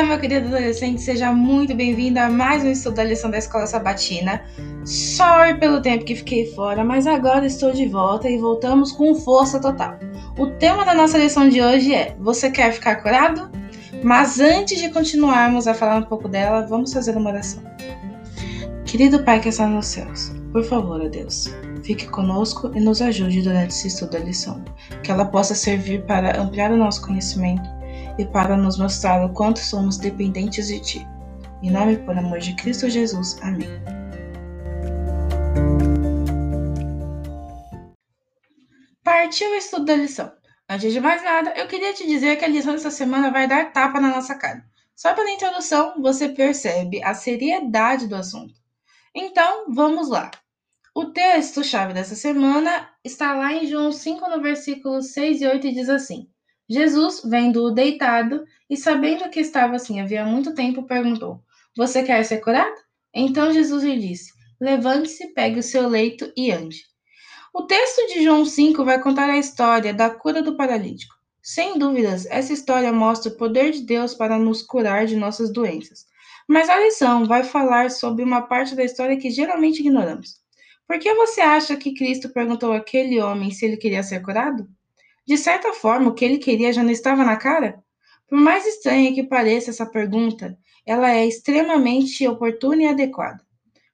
Olá, meu querido adolescente, seja muito bem-vindo a mais um estudo da lição da Escola Sabatina. Sorry pelo tempo que fiquei fora, mas agora estou de volta e voltamos com força total. O tema da nossa lição de hoje é: Você quer ficar curado? Mas antes de continuarmos a falar um pouco dela, vamos fazer uma oração. Querido Pai que está nos céus, por favor, ó Deus, fique conosco e nos ajude durante esse estudo da lição, que ela possa servir para ampliar o nosso conhecimento e para nos mostrar o quanto somos dependentes de Ti. Em nome por amor de Cristo Jesus. Amém. Partiu o estudo da lição. Antes de mais nada, eu queria te dizer que a lição dessa semana vai dar tapa na nossa cara. Só pela introdução, você percebe a seriedade do assunto. Então, vamos lá. O texto-chave dessa semana está lá em João 5, no versículo 6 e 8, e diz assim: Jesus, vendo-o deitado e sabendo que estava assim havia muito tempo, perguntou: Você quer ser curado? Então Jesus lhe disse: Levante-se, pegue o seu leito e ande. O texto de João 5 vai contar a história da cura do paralítico. Sem dúvidas, essa história mostra o poder de Deus para nos curar de nossas doenças. Mas a lição vai falar sobre uma parte da história que geralmente ignoramos. Por que você acha que Cristo perguntou àquele homem se ele queria ser curado? De certa forma, o que ele queria já não estava na cara? Por mais estranha que pareça essa pergunta, ela é extremamente oportuna e adequada.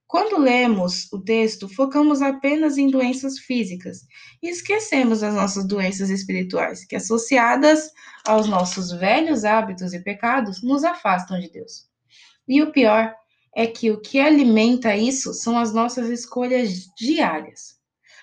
Quando lemos o texto, focamos apenas em doenças físicas e esquecemos as nossas doenças espirituais, que, associadas aos nossos velhos hábitos e pecados, nos afastam de Deus. E o pior é que o que alimenta isso são as nossas escolhas diárias.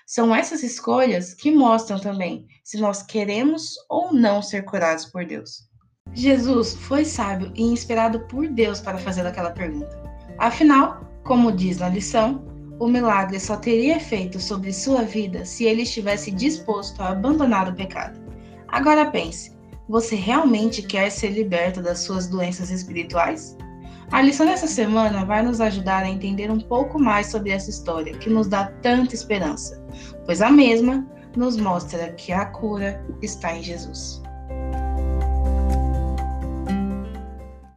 São essas escolhas que mostram também se nós queremos ou não ser curados por Deus. Jesus foi sábio e inspirado por Deus para fazer aquela pergunta. Afinal, como diz na lição, o milagre só teria efeito sobre sua vida se ele estivesse disposto a abandonar o pecado. Agora pense: você realmente quer ser liberto das suas doenças espirituais? A lição dessa semana vai nos ajudar a entender um pouco mais sobre essa história que nos dá tanta esperança, pois a mesma nos mostra que a cura está em Jesus.